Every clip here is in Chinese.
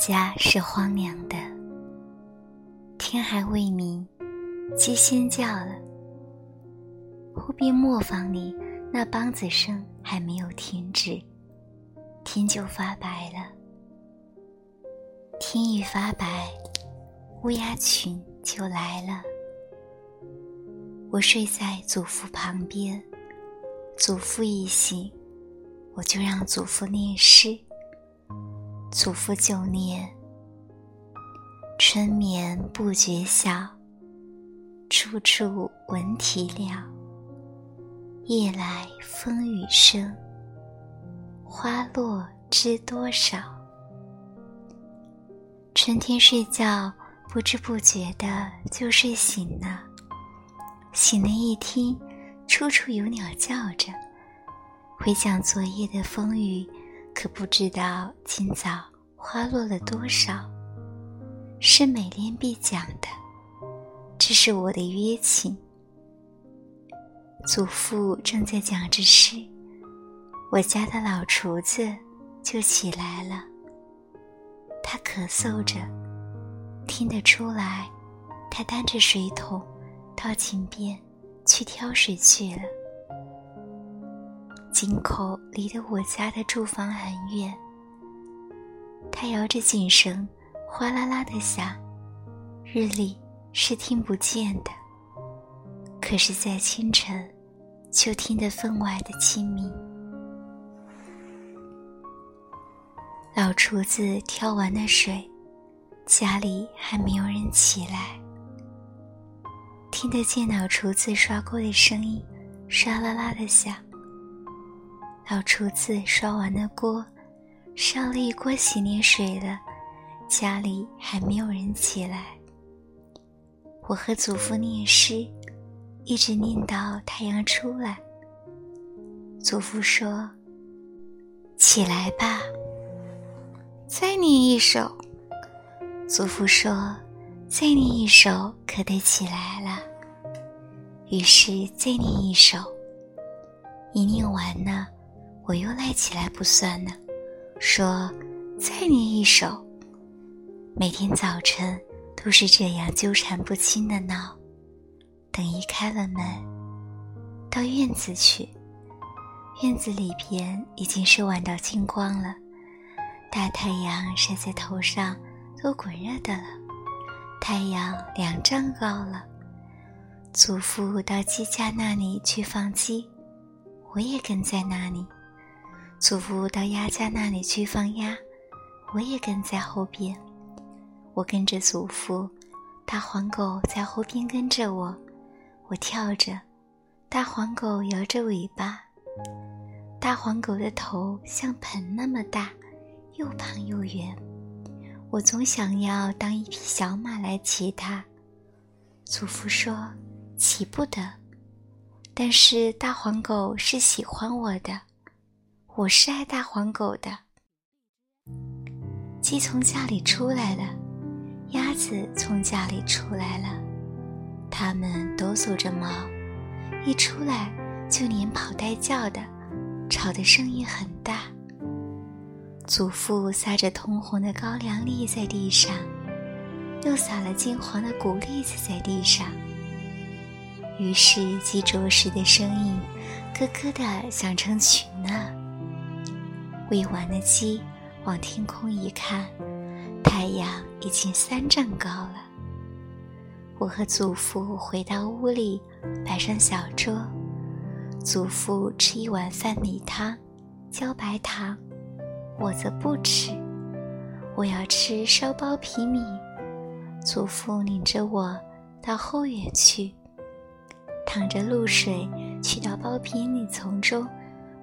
家是荒凉的，天还未明，鸡先叫了。后边磨坊里那梆子声还没有停止，天就发白了。天一发白，乌鸦群就来了。我睡在祖父旁边，祖父一醒，我就让祖父念诗。祖父就念：“春眠不觉晓，处处闻啼鸟。夜来风雨声，花落知多少。”春天睡觉，不知不觉的就睡醒了。醒了一听，处处有鸟叫着。回想昨夜的风雨。可不知道今早花落了多少，是美莲必讲的，这是我的约请。祖父正在讲着诗，我家的老厨子就起来了。他咳嗽着，听得出来，他担着水桶到井边去挑水去了。井口离得我家的住房很远，他摇着井绳，哗啦啦的响，日里是听不见的，可是，在清晨，就听得分外的清明。老厨子挑完了水，家里还没有人起来，听得见老厨子刷锅的声音，唰啦啦的响。老厨子刷完了锅，烧了一锅洗脸水了，家里还没有人起来。我和祖父念诗，一直念到太阳出来。祖父说：“起来吧，再念一首。”祖父说：“再念一首，可得起来了。”于是再念一首，一念完了。我又赖起来不算呢，说再念一首。每天早晨都是这样纠缠不清的闹。等一开了门，到院子去，院子里边已经是晚到金光了，大太阳晒在头上都滚热的了，太阳两丈高了。祖父到鸡架那里去放鸡，我也跟在那里。祖父到鸭家那里去放鸭，我也跟在后边。我跟着祖父，大黄狗在后边跟着我。我跳着，大黄狗摇着尾巴。大黄狗的头像盆那么大，又胖又圆。我总想要当一匹小马来骑它。祖父说骑不得，但是大黄狗是喜欢我的。我是爱大黄狗的。鸡从家里出来了，鸭子从家里出来了，它们抖擞着毛，一出来就连跑带叫的，吵的声音很大。祖父撒着通红的高粱粒在地上，又撒了金黄的谷粒子在地上，于是鸡啄食的声音咯咯的响成群了。喂完了鸡，往天空一看，太阳已经三丈高了。我和祖父回到屋里，摆上小桌。祖父吃一碗饭米汤，浇白糖，我则不吃。我要吃烧包皮米。祖父领着我到后院去，淌着露水，去到包皮米丛中。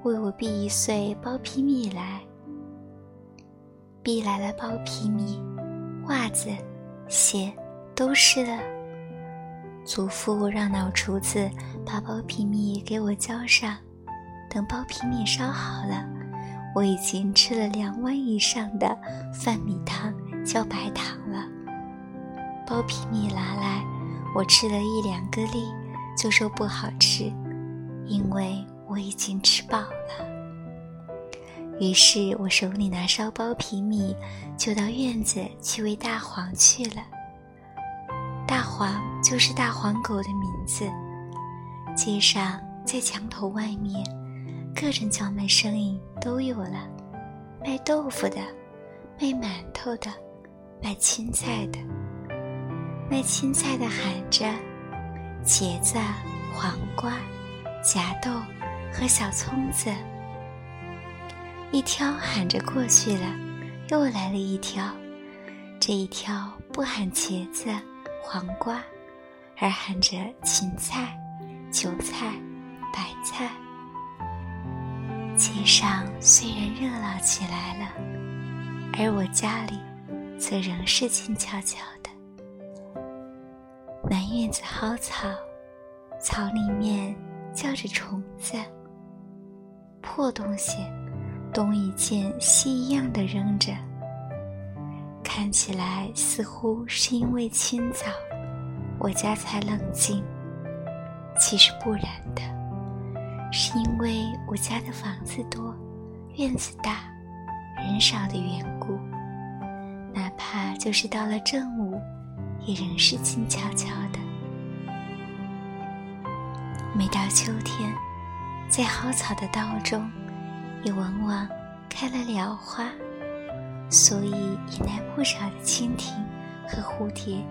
为我避一穗包皮米来，避来了包皮米，袜子、鞋都湿了。祖父让老厨子把包皮米给我浇上。等包皮米烧好了，我已经吃了两碗以上的饭米汤浇白糖了。包皮米拿来，我吃了一两个粒，就说不好吃，因为。我已经吃饱。于是我手里拿烧包皮米，就到院子去喂大黄去了。大黄就是大黄狗的名字。街上，在墙头外面，各种叫卖声音都有了：卖豆腐的，卖馒头的，卖青菜的。卖青菜的喊着：“茄子、黄瓜、夹豆和小葱子。”一挑喊着过去了，又来了一挑。这一挑不喊茄子、黄瓜，而喊着芹菜、韭菜、白菜。街上虽然热闹起来了，而我家里则仍是静悄悄的。南院子蒿草，草里面叫着虫子。破东西。东一件西一样的扔着，看起来似乎是因为清早，我家才冷静。其实不然的，是因为我家的房子多，院子大，人少的缘故。哪怕就是到了正午，也仍是静悄悄的。每到秋天，在蒿草的道中。也往往开了蓼花，所以引来不少的蜻蜓和蝴蝶，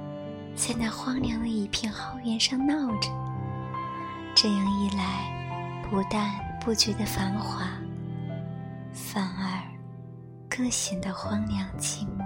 在那荒凉的一片蒿原上闹着。这样一来，不但不觉得繁华，反而更显得荒凉寂寞。